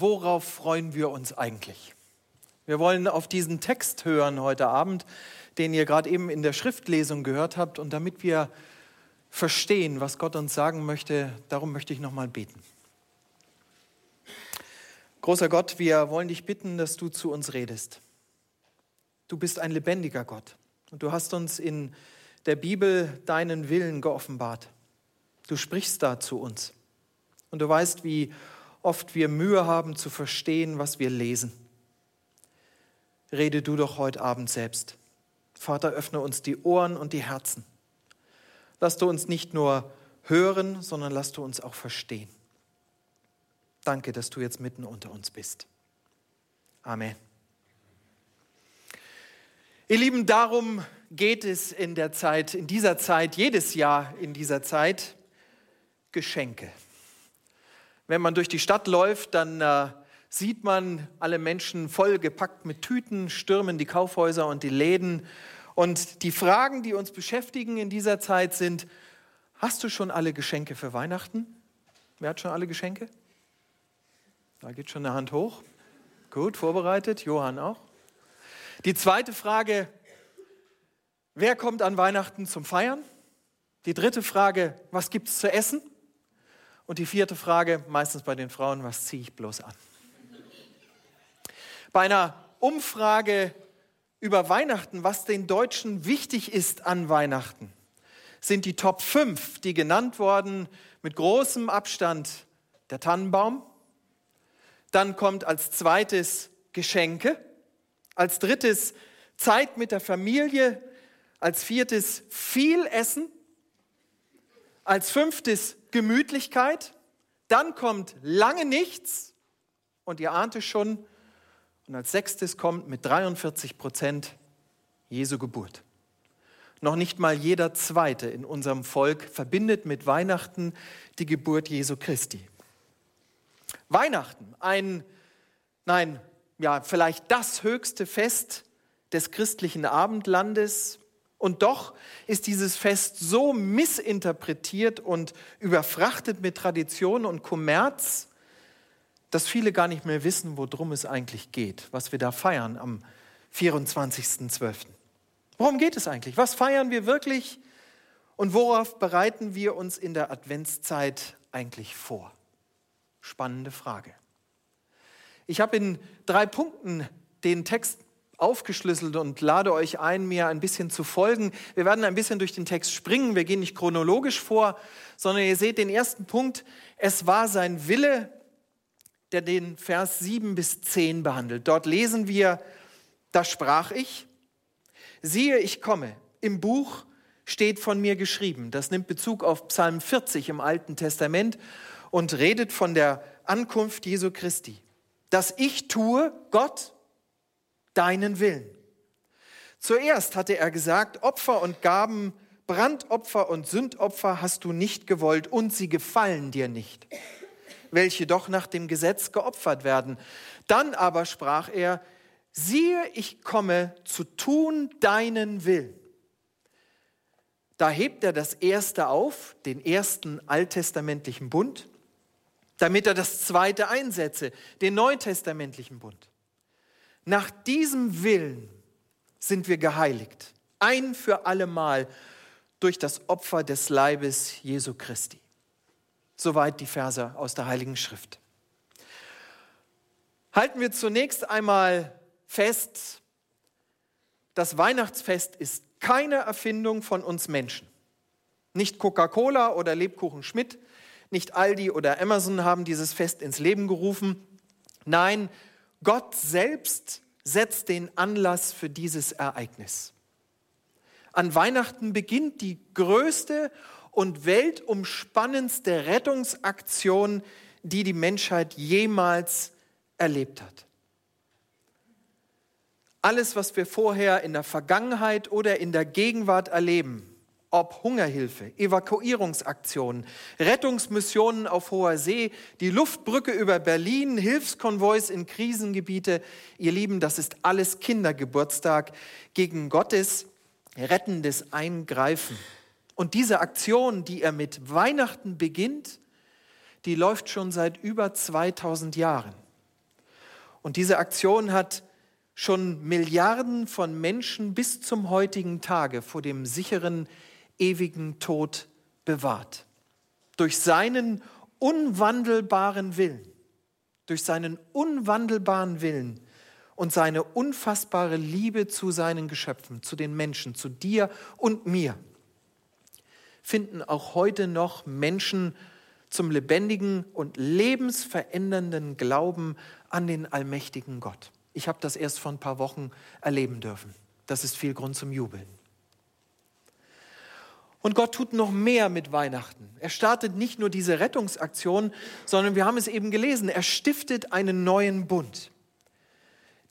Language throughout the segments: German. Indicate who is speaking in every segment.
Speaker 1: worauf freuen wir uns eigentlich? Wir wollen auf diesen Text hören heute Abend, den ihr gerade eben in der Schriftlesung gehört habt. Und damit wir verstehen, was Gott uns sagen möchte, darum möchte ich nochmal beten. Großer Gott, wir wollen dich bitten, dass du zu uns redest. Du bist ein lebendiger Gott und du hast uns in der Bibel deinen Willen geoffenbart. Du sprichst da zu uns und du weißt, wie oft wir Mühe haben zu verstehen, was wir lesen. Rede du doch heute Abend selbst. Vater, öffne uns die Ohren und die Herzen. Lass du uns nicht nur hören, sondern lass du uns auch verstehen. Danke, dass du jetzt mitten unter uns bist. Amen. Ihr Lieben, darum geht es in der Zeit, in dieser Zeit, jedes Jahr in dieser Zeit, Geschenke. Wenn man durch die Stadt läuft, dann äh, sieht man alle Menschen vollgepackt mit Tüten, stürmen die Kaufhäuser und die Läden. Und die Fragen, die uns beschäftigen in dieser Zeit sind, hast du schon alle Geschenke für Weihnachten? Wer hat schon alle Geschenke? Da geht schon eine Hand hoch. Gut, vorbereitet. Johann auch. Die zweite Frage, wer kommt an Weihnachten zum Feiern? Die dritte Frage, was gibt es zu essen? Und die vierte Frage, meistens bei den Frauen, was ziehe ich bloß an? Bei einer Umfrage über Weihnachten, was den Deutschen wichtig ist an Weihnachten, sind die Top 5, die genannt worden, mit großem Abstand der Tannenbaum. Dann kommt als zweites Geschenke. Als drittes Zeit mit der Familie. Als viertes viel Essen. Als fünftes Gemütlichkeit. Dann kommt lange nichts. Und ihr ahnt es schon. Und als sechstes kommt mit 43 Prozent Jesu Geburt. Noch nicht mal jeder Zweite in unserem Volk verbindet mit Weihnachten die Geburt Jesu Christi. Weihnachten, ein, nein, ja, vielleicht das höchste Fest des christlichen Abendlandes. Und doch ist dieses Fest so missinterpretiert und überfrachtet mit Tradition und Kommerz, dass viele gar nicht mehr wissen, worum es eigentlich geht, was wir da feiern am 24.12. Worum geht es eigentlich? Was feiern wir wirklich und worauf bereiten wir uns in der Adventszeit eigentlich vor? Spannende Frage. Ich habe in drei Punkten den Text aufgeschlüsselt und lade euch ein, mir ein bisschen zu folgen. Wir werden ein bisschen durch den Text springen. Wir gehen nicht chronologisch vor, sondern ihr seht den ersten Punkt. Es war sein Wille, der den Vers 7 bis 10 behandelt. Dort lesen wir, da sprach ich, siehe, ich komme. Im Buch steht von mir geschrieben. Das nimmt Bezug auf Psalm 40 im Alten Testament und redet von der Ankunft Jesu Christi. Dass ich tue, Gott, deinen Willen. Zuerst hatte er gesagt, Opfer und Gaben, Brandopfer und Sündopfer hast du nicht gewollt und sie gefallen dir nicht, welche doch nach dem Gesetz geopfert werden. Dann aber sprach er, siehe, ich komme zu tun deinen Willen. Da hebt er das erste auf, den ersten alttestamentlichen Bund, damit er das zweite einsetze, den neutestamentlichen Bund. Nach diesem Willen sind wir geheiligt, ein für allemal durch das Opfer des Leibes Jesu Christi. Soweit die Verse aus der Heiligen Schrift. Halten wir zunächst einmal fest, das Weihnachtsfest ist keine Erfindung von uns Menschen. Nicht Coca-Cola oder Lebkuchen Schmidt nicht Aldi oder Amazon haben dieses Fest ins Leben gerufen. Nein, Gott selbst setzt den Anlass für dieses Ereignis. An Weihnachten beginnt die größte und weltumspannendste Rettungsaktion, die die Menschheit jemals erlebt hat. Alles, was wir vorher in der Vergangenheit oder in der Gegenwart erleben, ob Hungerhilfe, Evakuierungsaktionen, Rettungsmissionen auf hoher See, die Luftbrücke über Berlin, Hilfskonvois in Krisengebiete. Ihr Lieben, das ist alles Kindergeburtstag gegen Gottes rettendes Eingreifen. Und diese Aktion, die er mit Weihnachten beginnt, die läuft schon seit über 2000 Jahren. Und diese Aktion hat schon Milliarden von Menschen bis zum heutigen Tage vor dem sicheren, ewigen Tod bewahrt. Durch seinen unwandelbaren Willen, durch seinen unwandelbaren Willen und seine unfassbare Liebe zu seinen Geschöpfen, zu den Menschen, zu dir und mir, finden auch heute noch Menschen zum lebendigen und lebensverändernden Glauben an den allmächtigen Gott. Ich habe das erst vor ein paar Wochen erleben dürfen. Das ist viel Grund zum Jubeln. Und Gott tut noch mehr mit Weihnachten. Er startet nicht nur diese Rettungsaktion, sondern wir haben es eben gelesen, er stiftet einen neuen Bund.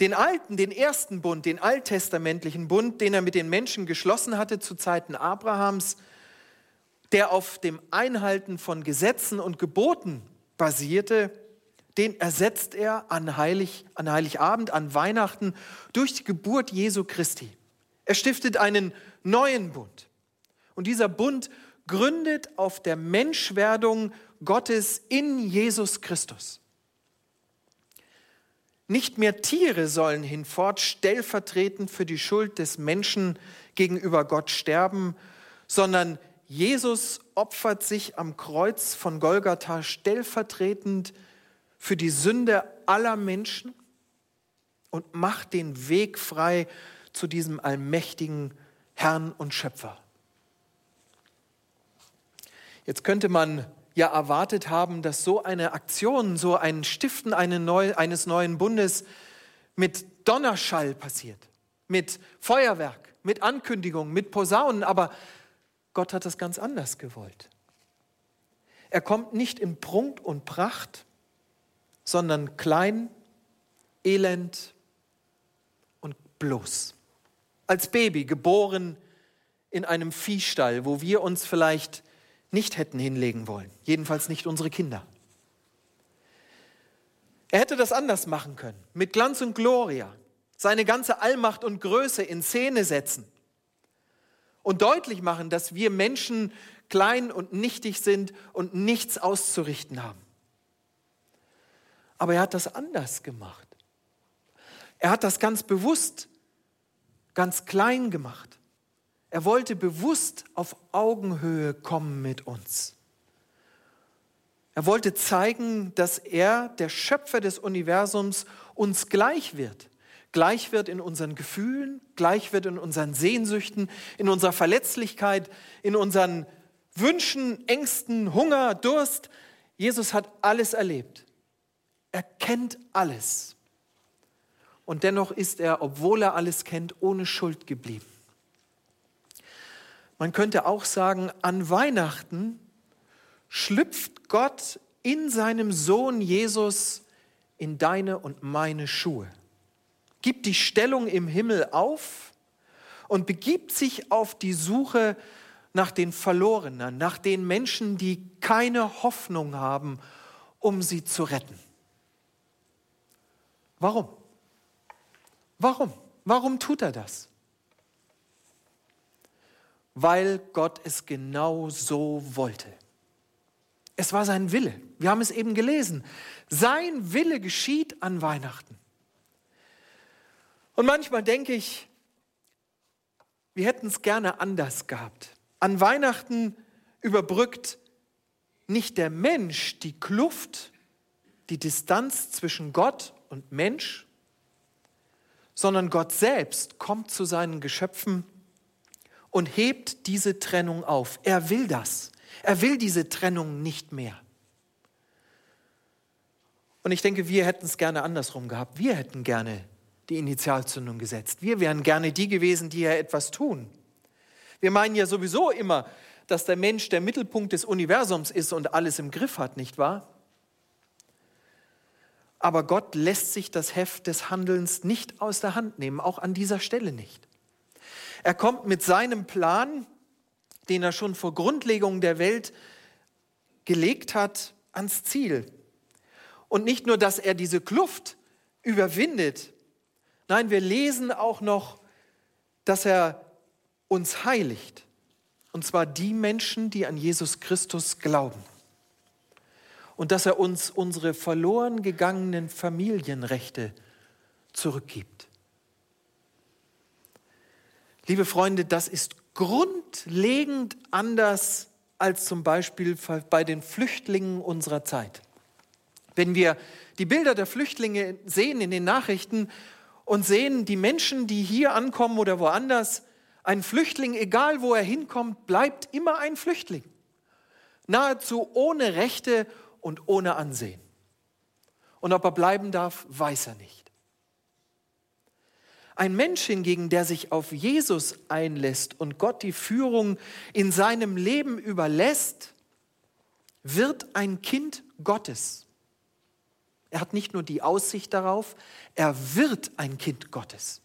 Speaker 1: Den alten, den ersten Bund, den alttestamentlichen Bund, den er mit den Menschen geschlossen hatte zu Zeiten Abrahams, der auf dem Einhalten von Gesetzen und Geboten basierte, den ersetzt er an, Heilig, an Heiligabend, an Weihnachten durch die Geburt Jesu Christi. Er stiftet einen neuen Bund. Und dieser Bund gründet auf der Menschwerdung Gottes in Jesus Christus. Nicht mehr Tiere sollen hinfort stellvertretend für die Schuld des Menschen gegenüber Gott sterben, sondern Jesus opfert sich am Kreuz von Golgatha stellvertretend für die Sünde aller Menschen und macht den Weg frei zu diesem allmächtigen Herrn und Schöpfer. Jetzt könnte man ja erwartet haben, dass so eine Aktion, so ein Stiften eines neuen Bundes mit Donnerschall passiert, mit Feuerwerk, mit Ankündigungen, mit Posaunen, aber Gott hat das ganz anders gewollt. Er kommt nicht in Prunk und Pracht, sondern klein, elend und bloß. Als Baby geboren in einem Viehstall, wo wir uns vielleicht nicht hätten hinlegen wollen, jedenfalls nicht unsere Kinder. Er hätte das anders machen können, mit Glanz und Gloria, seine ganze Allmacht und Größe in Szene setzen und deutlich machen, dass wir Menschen klein und nichtig sind und nichts auszurichten haben. Aber er hat das anders gemacht. Er hat das ganz bewusst, ganz klein gemacht. Er wollte bewusst auf Augenhöhe kommen mit uns. Er wollte zeigen, dass er, der Schöpfer des Universums, uns gleich wird gleich wird in unseren Gefühlen, gleich wird in unseren Sehnsüchten, in unserer Verletzlichkeit, in unseren Wünschen, Ängsten, Hunger, Durst. Jesus hat alles erlebt. Er kennt alles. Und dennoch ist er, obwohl er alles kennt, ohne Schuld geblieben. Man könnte auch sagen, an Weihnachten schlüpft Gott in seinem Sohn Jesus in deine und meine Schuhe gibt die Stellung im Himmel auf und begibt sich auf die Suche nach den Verlorenen, nach den Menschen, die keine Hoffnung haben, um sie zu retten. Warum? Warum? Warum tut er das? Weil Gott es genau so wollte. Es war sein Wille. Wir haben es eben gelesen. Sein Wille geschieht an Weihnachten. Und manchmal denke ich, wir hätten es gerne anders gehabt. An Weihnachten überbrückt nicht der Mensch die Kluft, die Distanz zwischen Gott und Mensch, sondern Gott selbst kommt zu seinen Geschöpfen und hebt diese Trennung auf. Er will das. Er will diese Trennung nicht mehr. Und ich denke, wir hätten es gerne andersrum gehabt. Wir hätten gerne die Initialzündung gesetzt. Wir wären gerne die gewesen, die ja etwas tun. Wir meinen ja sowieso immer, dass der Mensch der Mittelpunkt des Universums ist und alles im Griff hat, nicht wahr? Aber Gott lässt sich das Heft des Handelns nicht aus der Hand nehmen, auch an dieser Stelle nicht. Er kommt mit seinem Plan, den er schon vor Grundlegung der Welt gelegt hat, ans Ziel. Und nicht nur, dass er diese Kluft überwindet, Nein, wir lesen auch noch, dass er uns heiligt. Und zwar die Menschen, die an Jesus Christus glauben. Und dass er uns unsere verloren gegangenen Familienrechte zurückgibt. Liebe Freunde, das ist grundlegend anders als zum Beispiel bei den Flüchtlingen unserer Zeit. Wenn wir die Bilder der Flüchtlinge sehen in den Nachrichten und sehen, die Menschen, die hier ankommen oder woanders, ein Flüchtling, egal wo er hinkommt, bleibt immer ein Flüchtling. Nahezu ohne Rechte und ohne Ansehen. Und ob er bleiben darf, weiß er nicht. Ein Mensch hingegen, der sich auf Jesus einlässt und Gott die Führung in seinem Leben überlässt, wird ein Kind Gottes. Er hat nicht nur die Aussicht darauf, er wird ein Kind Gottes.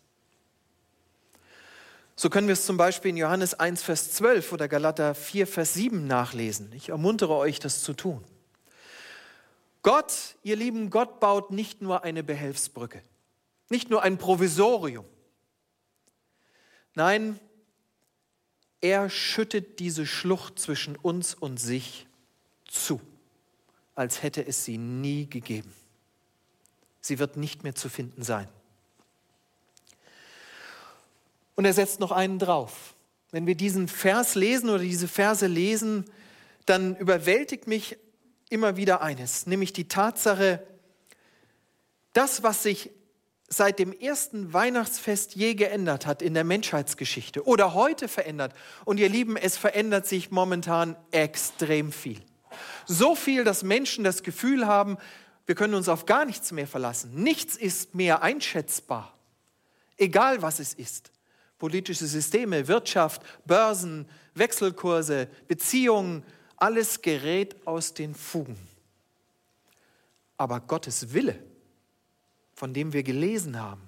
Speaker 1: So können wir es zum Beispiel in Johannes 1, Vers 12 oder Galater 4, Vers 7 nachlesen. Ich ermuntere euch, das zu tun. Gott, ihr Lieben, Gott baut nicht nur eine Behelfsbrücke. Nicht nur ein Provisorium. Nein, er schüttet diese Schlucht zwischen uns und sich zu, als hätte es sie nie gegeben. Sie wird nicht mehr zu finden sein. Und er setzt noch einen drauf. Wenn wir diesen Vers lesen oder diese Verse lesen, dann überwältigt mich immer wieder eines, nämlich die Tatsache, das, was sich seit dem ersten Weihnachtsfest je geändert hat in der Menschheitsgeschichte oder heute verändert. Und ihr Lieben, es verändert sich momentan extrem viel. So viel, dass Menschen das Gefühl haben, wir können uns auf gar nichts mehr verlassen. Nichts ist mehr einschätzbar, egal was es ist. Politische Systeme, Wirtschaft, Börsen, Wechselkurse, Beziehungen, alles gerät aus den Fugen. Aber Gottes Wille von dem wir gelesen haben.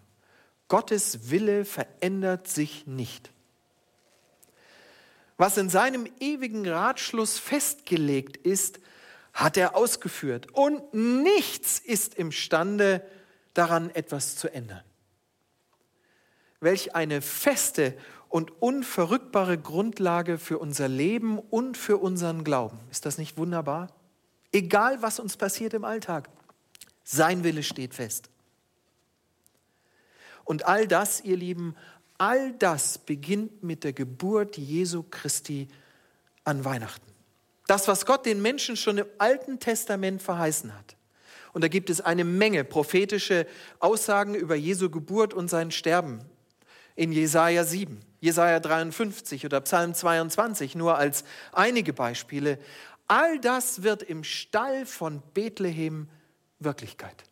Speaker 1: Gottes Wille verändert sich nicht. Was in seinem ewigen Ratschluss festgelegt ist, hat er ausgeführt. Und nichts ist imstande, daran etwas zu ändern. Welch eine feste und unverrückbare Grundlage für unser Leben und für unseren Glauben. Ist das nicht wunderbar? Egal, was uns passiert im Alltag, sein Wille steht fest. Und all das, ihr Lieben, all das beginnt mit der Geburt Jesu Christi an Weihnachten. Das, was Gott den Menschen schon im Alten Testament verheißen hat. Und da gibt es eine Menge prophetische Aussagen über Jesu Geburt und sein Sterben. In Jesaja 7, Jesaja 53 oder Psalm 22, nur als einige Beispiele. All das wird im Stall von Bethlehem Wirklichkeit.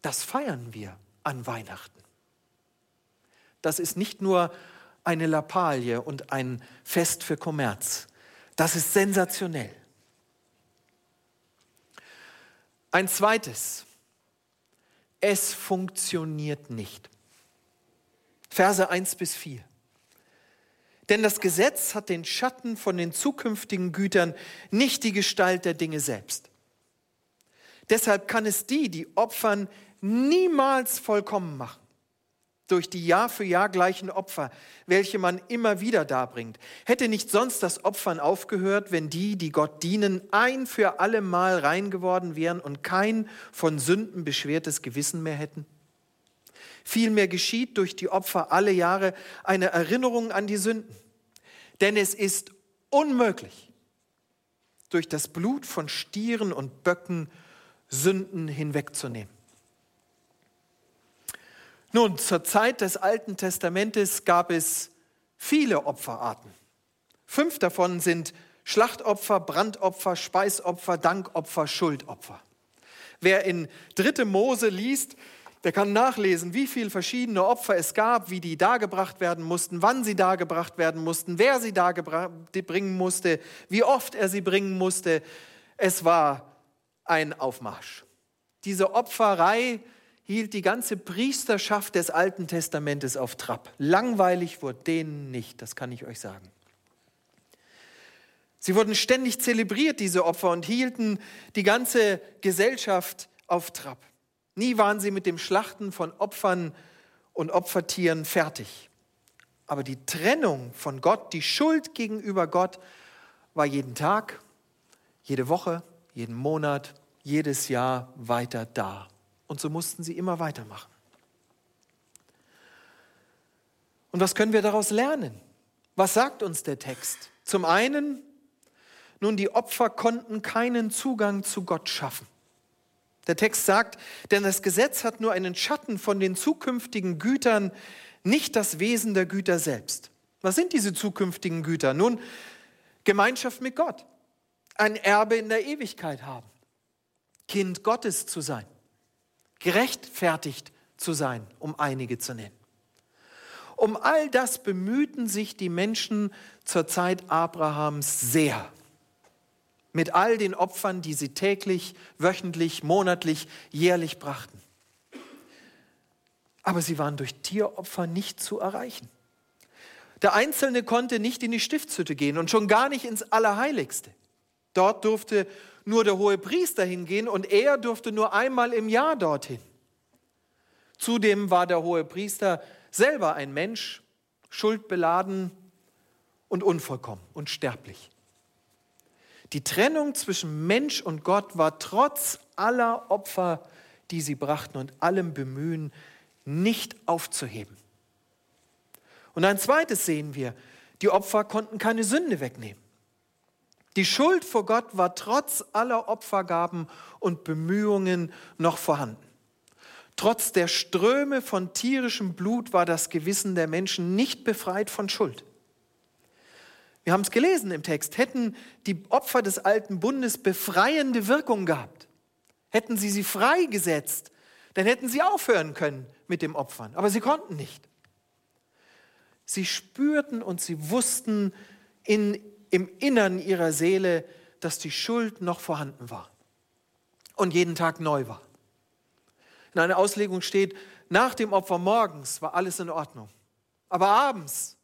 Speaker 1: Das feiern wir an Weihnachten. Das ist nicht nur eine Lappalie und ein Fest für Kommerz. Das ist sensationell. Ein zweites. Es funktioniert nicht. Verse 1 bis 4. Denn das Gesetz hat den Schatten von den zukünftigen Gütern, nicht die Gestalt der Dinge selbst. Deshalb kann es die, die opfern, niemals vollkommen machen durch die Jahr für Jahr gleichen Opfer, welche man immer wieder darbringt. Hätte nicht sonst das Opfern aufgehört, wenn die, die Gott dienen, ein für alle Mal rein geworden wären und kein von Sünden beschwertes Gewissen mehr hätten? Vielmehr geschieht durch die Opfer alle Jahre eine Erinnerung an die Sünden. Denn es ist unmöglich, durch das Blut von Stieren und Böcken Sünden hinwegzunehmen. Nun, zur Zeit des Alten Testamentes gab es viele Opferarten. Fünf davon sind Schlachtopfer, Brandopfer, Speisopfer, Dankopfer, Schuldopfer. Wer in 3. Mose liest, der kann nachlesen, wie viele verschiedene Opfer es gab, wie die dargebracht werden mussten, wann sie dargebracht werden mussten, wer sie bringen musste, wie oft er sie bringen musste. Es war ein Aufmarsch. Diese Opferei hielt die ganze Priesterschaft des Alten Testamentes auf Trab. Langweilig wurde denen nicht, das kann ich euch sagen. Sie wurden ständig zelebriert, diese Opfer, und hielten die ganze Gesellschaft auf Trab. Nie waren sie mit dem Schlachten von Opfern und Opfertieren fertig. Aber die Trennung von Gott, die Schuld gegenüber Gott, war jeden Tag, jede Woche, jeden Monat, jedes Jahr weiter da. Und so mussten sie immer weitermachen. Und was können wir daraus lernen? Was sagt uns der Text? Zum einen, nun, die Opfer konnten keinen Zugang zu Gott schaffen. Der Text sagt, denn das Gesetz hat nur einen Schatten von den zukünftigen Gütern, nicht das Wesen der Güter selbst. Was sind diese zukünftigen Güter? Nun, Gemeinschaft mit Gott, ein Erbe in der Ewigkeit haben, Kind Gottes zu sein, gerechtfertigt zu sein, um einige zu nennen. Um all das bemühten sich die Menschen zur Zeit Abrahams sehr. Mit all den Opfern, die sie täglich, wöchentlich, monatlich, jährlich brachten. Aber sie waren durch Tieropfer nicht zu erreichen. Der Einzelne konnte nicht in die Stiftshütte gehen und schon gar nicht ins Allerheiligste. Dort durfte nur der hohe Priester hingehen und er durfte nur einmal im Jahr dorthin. Zudem war der hohe Priester selber ein Mensch, schuldbeladen und unvollkommen und sterblich. Die Trennung zwischen Mensch und Gott war trotz aller Opfer, die sie brachten und allem Bemühen, nicht aufzuheben. Und ein zweites sehen wir, die Opfer konnten keine Sünde wegnehmen. Die Schuld vor Gott war trotz aller Opfergaben und Bemühungen noch vorhanden. Trotz der Ströme von tierischem Blut war das Gewissen der Menschen nicht befreit von Schuld. Wir haben es gelesen im Text. Hätten die Opfer des alten Bundes befreiende Wirkung gehabt, hätten sie sie freigesetzt, dann hätten sie aufhören können mit dem Opfern. Aber sie konnten nicht. Sie spürten und sie wussten in, im Innern ihrer Seele, dass die Schuld noch vorhanden war und jeden Tag neu war. In einer Auslegung steht, nach dem Opfer morgens war alles in Ordnung. Aber abends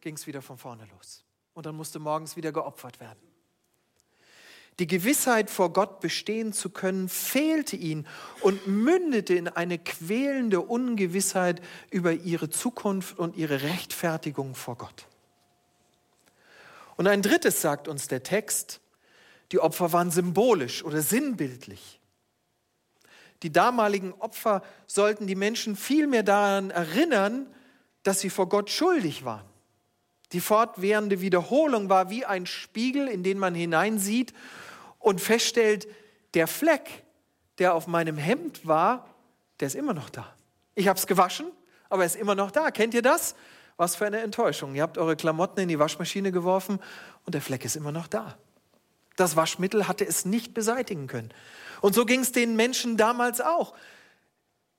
Speaker 1: ging es wieder von vorne los. Und dann musste morgens wieder geopfert werden. Die Gewissheit, vor Gott bestehen zu können, fehlte ihnen und mündete in eine quälende Ungewissheit über ihre Zukunft und ihre Rechtfertigung vor Gott. Und ein drittes sagt uns der Text, die Opfer waren symbolisch oder sinnbildlich. Die damaligen Opfer sollten die Menschen vielmehr daran erinnern, dass sie vor Gott schuldig waren. Die fortwährende Wiederholung war wie ein Spiegel, in den man hineinsieht und feststellt, der Fleck, der auf meinem Hemd war, der ist immer noch da. Ich habe es gewaschen, aber er ist immer noch da. Kennt ihr das? Was für eine Enttäuschung. Ihr habt eure Klamotten in die Waschmaschine geworfen und der Fleck ist immer noch da. Das Waschmittel hatte es nicht beseitigen können. Und so ging es den Menschen damals auch.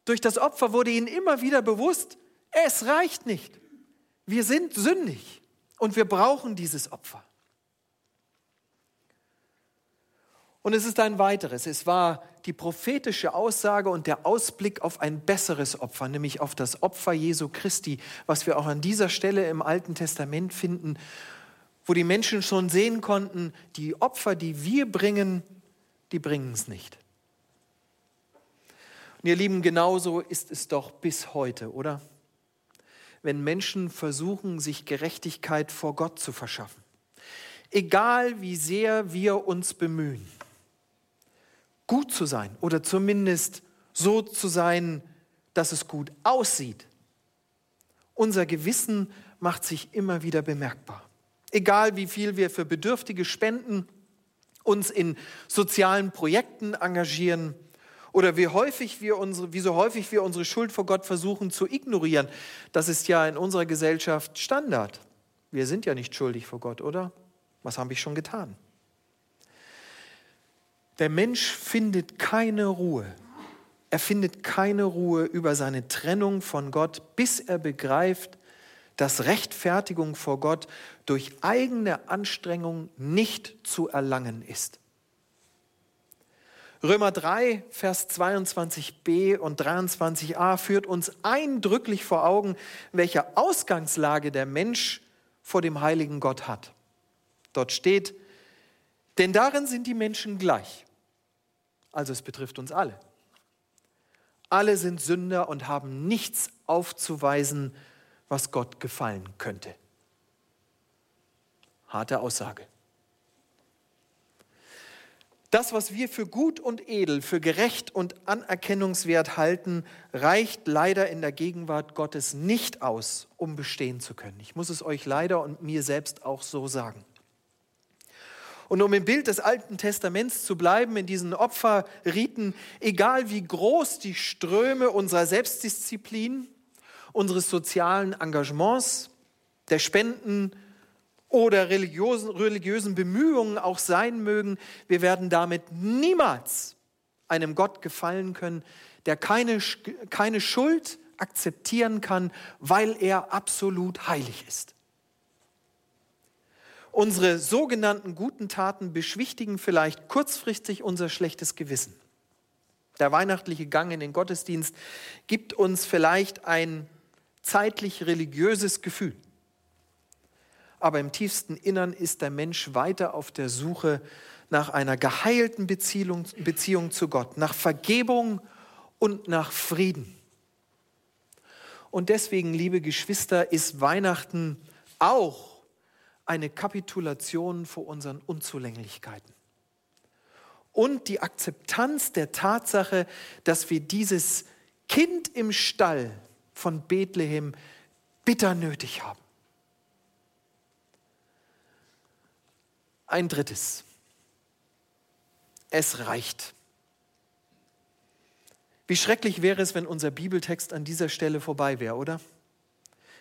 Speaker 1: Durch das Opfer wurde ihnen immer wieder bewusst, es reicht nicht. Wir sind sündig und wir brauchen dieses Opfer. Und es ist ein weiteres. Es war die prophetische Aussage und der Ausblick auf ein besseres Opfer, nämlich auf das Opfer Jesu Christi, was wir auch an dieser Stelle im Alten Testament finden, wo die Menschen schon sehen konnten, die Opfer, die wir bringen, die bringen es nicht. Und ihr Lieben, genauso ist es doch bis heute, oder? Wenn Menschen versuchen, sich Gerechtigkeit vor Gott zu verschaffen. Egal wie sehr wir uns bemühen gut zu sein oder zumindest so zu sein, dass es gut aussieht. Unser Gewissen macht sich immer wieder bemerkbar. Egal wie viel wir für Bedürftige spenden, uns in sozialen Projekten engagieren oder wie, häufig wir unsere, wie so häufig wir unsere Schuld vor Gott versuchen zu ignorieren. Das ist ja in unserer Gesellschaft Standard. Wir sind ja nicht schuldig vor Gott, oder? Was habe ich schon getan? Der Mensch findet keine Ruhe. Er findet keine Ruhe über seine Trennung von Gott, bis er begreift, dass Rechtfertigung vor Gott durch eigene Anstrengung nicht zu erlangen ist. Römer 3, Vers 22b und 23a führt uns eindrücklich vor Augen, welche Ausgangslage der Mensch vor dem heiligen Gott hat. Dort steht, denn darin sind die Menschen gleich. Also es betrifft uns alle. Alle sind Sünder und haben nichts aufzuweisen, was Gott gefallen könnte. Harte Aussage. Das, was wir für gut und edel, für gerecht und anerkennungswert halten, reicht leider in der Gegenwart Gottes nicht aus, um bestehen zu können. Ich muss es euch leider und mir selbst auch so sagen. Und um im Bild des Alten Testaments zu bleiben, in diesen Opferriten, egal wie groß die Ströme unserer Selbstdisziplin, unseres sozialen Engagements, der Spenden, oder religiösen, religiösen Bemühungen auch sein mögen, wir werden damit niemals einem Gott gefallen können, der keine, keine Schuld akzeptieren kann, weil er absolut heilig ist. Unsere sogenannten guten Taten beschwichtigen vielleicht kurzfristig unser schlechtes Gewissen. Der weihnachtliche Gang in den Gottesdienst gibt uns vielleicht ein zeitlich religiöses Gefühl aber im tiefsten Innern ist der Mensch weiter auf der Suche nach einer geheilten Beziehung, Beziehung zu Gott, nach Vergebung und nach Frieden. Und deswegen, liebe Geschwister, ist Weihnachten auch eine Kapitulation vor unseren Unzulänglichkeiten. Und die Akzeptanz der Tatsache, dass wir dieses Kind im Stall von Bethlehem bitter nötig haben. Ein drittes. Es reicht. Wie schrecklich wäre es, wenn unser Bibeltext an dieser Stelle vorbei wäre, oder?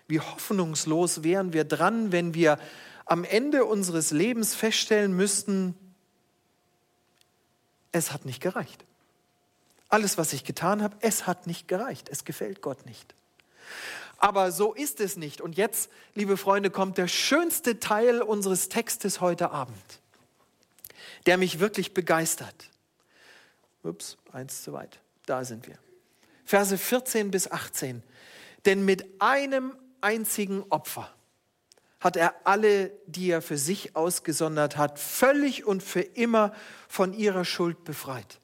Speaker 1: Wie hoffnungslos wären wir dran, wenn wir am Ende unseres Lebens feststellen müssten, es hat nicht gereicht. Alles, was ich getan habe, es hat nicht gereicht. Es gefällt Gott nicht. Aber so ist es nicht. Und jetzt, liebe Freunde, kommt der schönste Teil unseres Textes heute Abend, der mich wirklich begeistert. Ups, eins zu weit. Da sind wir. Verse 14 bis 18. Denn mit einem einzigen Opfer hat er alle, die er für sich ausgesondert hat, völlig und für immer von ihrer Schuld befreit.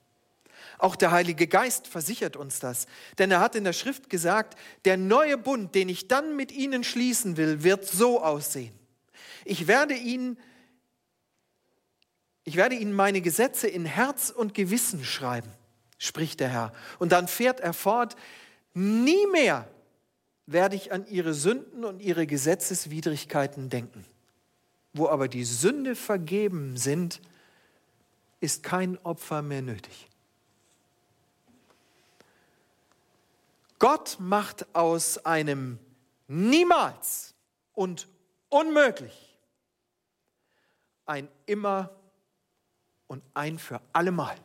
Speaker 1: Auch der Heilige Geist versichert uns das. Denn er hat in der Schrift gesagt, der neue Bund, den ich dann mit ihnen schließen will, wird so aussehen. Ich werde ihnen, ich werde ihnen meine Gesetze in Herz und Gewissen schreiben, spricht der Herr. Und dann fährt er fort, nie mehr werde ich an ihre Sünden und ihre Gesetzeswidrigkeiten denken. Wo aber die Sünde vergeben sind, ist kein Opfer mehr nötig. Gott macht aus einem niemals und unmöglich ein immer und ein für allemal.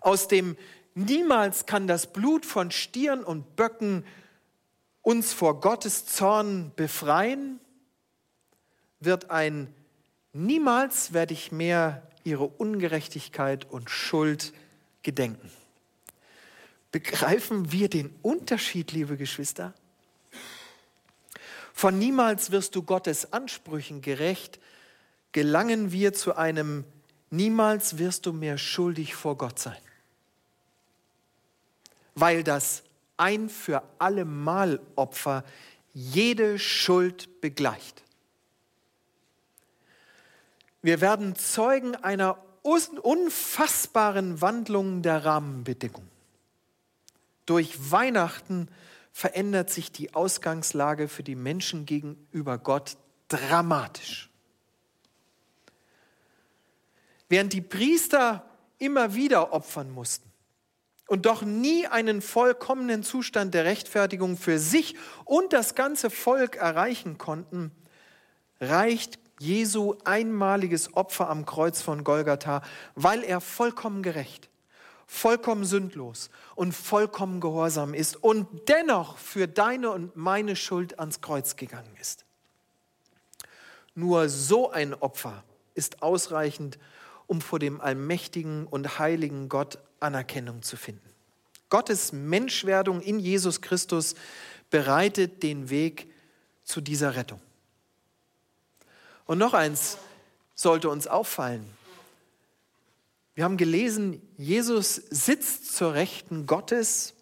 Speaker 1: Aus dem niemals kann das Blut von Stieren und Böcken uns vor Gottes Zorn befreien, wird ein niemals werde ich mehr ihre Ungerechtigkeit und Schuld gedenken. Begreifen wir den Unterschied, liebe Geschwister? Von niemals wirst du Gottes Ansprüchen gerecht, gelangen wir zu einem niemals wirst du mehr schuldig vor Gott sein. Weil das ein für alle Mal Opfer jede Schuld begleicht. Wir werden Zeugen einer unfassbaren Wandlung der Rahmenbedingungen. Durch Weihnachten verändert sich die Ausgangslage für die Menschen gegenüber Gott dramatisch. Während die Priester immer wieder opfern mussten und doch nie einen vollkommenen Zustand der Rechtfertigung für sich und das ganze Volk erreichen konnten, reicht Jesu einmaliges Opfer am Kreuz von Golgatha, weil er vollkommen gerecht vollkommen sündlos und vollkommen gehorsam ist und dennoch für deine und meine Schuld ans Kreuz gegangen ist. Nur so ein Opfer ist ausreichend, um vor dem allmächtigen und heiligen Gott Anerkennung zu finden. Gottes Menschwerdung in Jesus Christus bereitet den Weg zu dieser Rettung. Und noch eins sollte uns auffallen. Wir haben gelesen, Jesus sitzt zur Rechten Gottes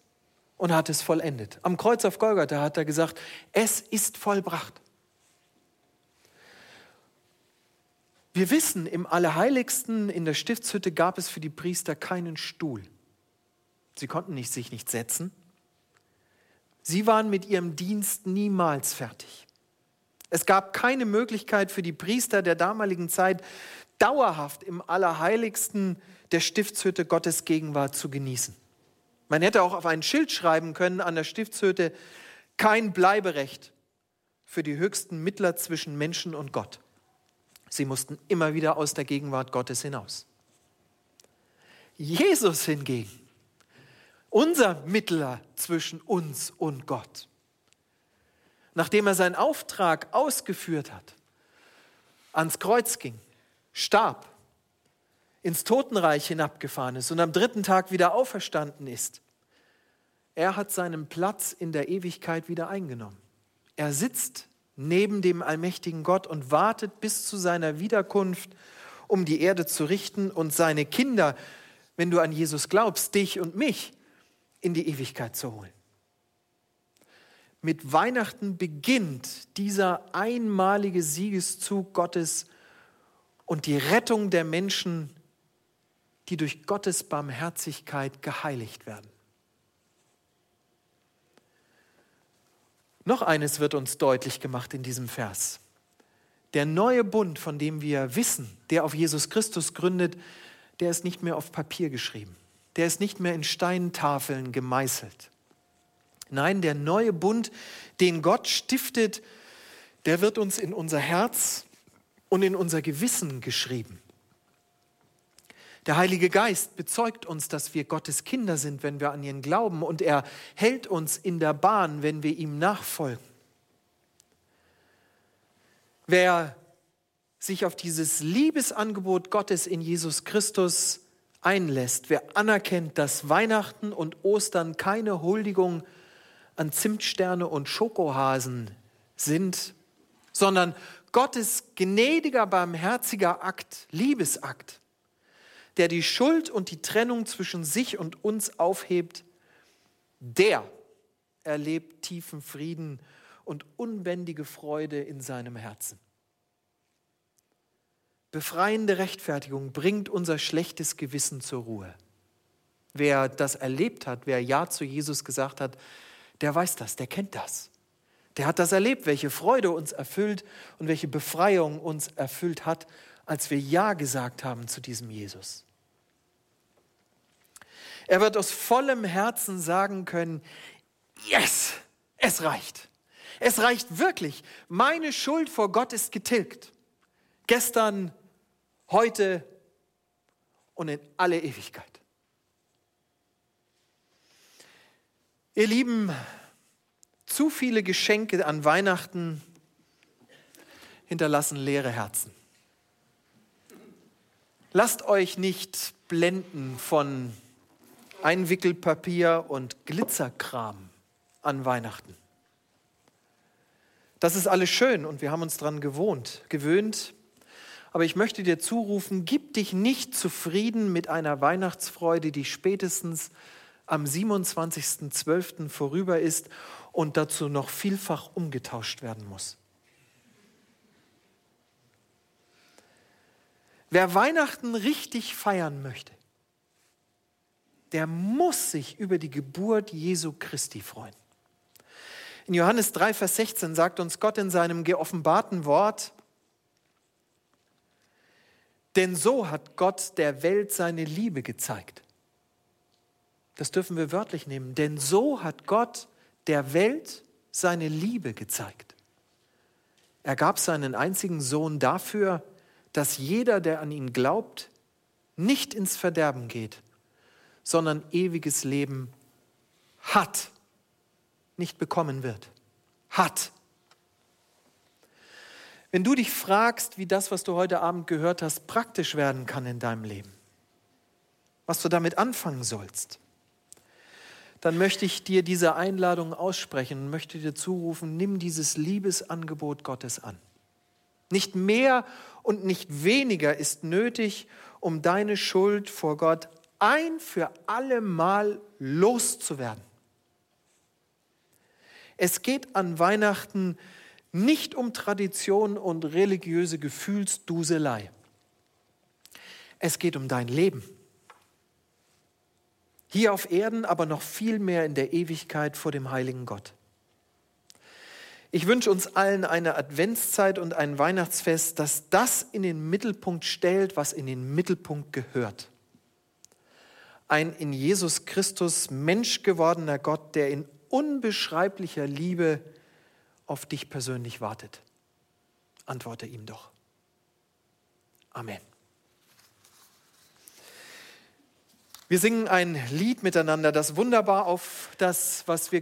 Speaker 1: und hat es vollendet. Am Kreuz auf Golgatha hat er gesagt, es ist vollbracht. Wir wissen, im Allerheiligsten in der Stiftshütte gab es für die Priester keinen Stuhl. Sie konnten nicht, sich nicht setzen. Sie waren mit ihrem Dienst niemals fertig. Es gab keine Möglichkeit für die Priester der damaligen Zeit, dauerhaft im Allerheiligsten der Stiftshütte Gottes Gegenwart zu genießen. Man hätte auch auf ein Schild schreiben können an der Stiftshütte, kein Bleiberecht für die höchsten Mittler zwischen Menschen und Gott. Sie mussten immer wieder aus der Gegenwart Gottes hinaus. Jesus hingegen, unser Mittler zwischen uns und Gott, nachdem er seinen Auftrag ausgeführt hat, ans Kreuz ging, starb, ins Totenreich hinabgefahren ist und am dritten Tag wieder auferstanden ist, er hat seinen Platz in der Ewigkeit wieder eingenommen. Er sitzt neben dem allmächtigen Gott und wartet bis zu seiner Wiederkunft, um die Erde zu richten und seine Kinder, wenn du an Jesus glaubst, dich und mich in die Ewigkeit zu holen. Mit Weihnachten beginnt dieser einmalige Siegeszug Gottes und die Rettung der Menschen, die durch Gottes Barmherzigkeit geheiligt werden. Noch eines wird uns deutlich gemacht in diesem Vers. Der neue Bund, von dem wir wissen, der auf Jesus Christus gründet, der ist nicht mehr auf Papier geschrieben. Der ist nicht mehr in Steintafeln gemeißelt. Nein, der neue Bund, den Gott stiftet, der wird uns in unser Herz und in unser Gewissen geschrieben. Der Heilige Geist bezeugt uns, dass wir Gottes Kinder sind, wenn wir an ihn glauben, und er hält uns in der Bahn, wenn wir ihm nachfolgen. Wer sich auf dieses Liebesangebot Gottes in Jesus Christus einlässt, wer anerkennt, dass Weihnachten und Ostern keine Huldigung an Zimtsterne und Schokohasen sind, sondern Gottes gnädiger, barmherziger Akt, Liebesakt, der die Schuld und die Trennung zwischen sich und uns aufhebt, der erlebt tiefen Frieden und unbändige Freude in seinem Herzen. Befreiende Rechtfertigung bringt unser schlechtes Gewissen zur Ruhe. Wer das erlebt hat, wer Ja zu Jesus gesagt hat, der weiß das, der kennt das. Der hat das erlebt, welche Freude uns erfüllt und welche Befreiung uns erfüllt hat als wir Ja gesagt haben zu diesem Jesus. Er wird aus vollem Herzen sagen können, yes, es reicht. Es reicht wirklich. Meine Schuld vor Gott ist getilgt. Gestern, heute und in alle Ewigkeit. Ihr Lieben, zu viele Geschenke an Weihnachten hinterlassen leere Herzen. Lasst euch nicht blenden von Einwickelpapier und Glitzerkram an Weihnachten. Das ist alles schön und wir haben uns daran gewohnt, gewöhnt. Aber ich möchte dir zurufen, gib dich nicht zufrieden mit einer Weihnachtsfreude, die spätestens am 27.12. vorüber ist und dazu noch vielfach umgetauscht werden muss. Wer Weihnachten richtig feiern möchte, der muss sich über die Geburt Jesu Christi freuen. In Johannes 3, Vers 16 sagt uns Gott in seinem geoffenbarten Wort, denn so hat Gott der Welt seine Liebe gezeigt. Das dürfen wir wörtlich nehmen, denn so hat Gott der Welt seine Liebe gezeigt. Er gab seinen einzigen Sohn dafür, dass jeder, der an ihn glaubt, nicht ins Verderben geht, sondern ewiges Leben hat, nicht bekommen wird. Hat. Wenn du dich fragst, wie das, was du heute Abend gehört hast, praktisch werden kann in deinem Leben, was du damit anfangen sollst, dann möchte ich dir diese Einladung aussprechen und möchte dir zurufen, nimm dieses Liebesangebot Gottes an. Nicht mehr und nicht weniger ist nötig, um deine Schuld vor Gott ein für alle Mal loszuwerden. Es geht an Weihnachten nicht um Tradition und religiöse Gefühlsduselei. Es geht um dein Leben. Hier auf Erden, aber noch viel mehr in der Ewigkeit vor dem heiligen Gott. Ich wünsche uns allen eine Adventszeit und ein Weihnachtsfest, das das in den Mittelpunkt stellt, was in den Mittelpunkt gehört. Ein in Jesus Christus Mensch gewordener Gott, der in unbeschreiblicher Liebe auf dich persönlich wartet. Antworte ihm doch. Amen. Wir singen ein Lied miteinander, das wunderbar auf das, was wir gehört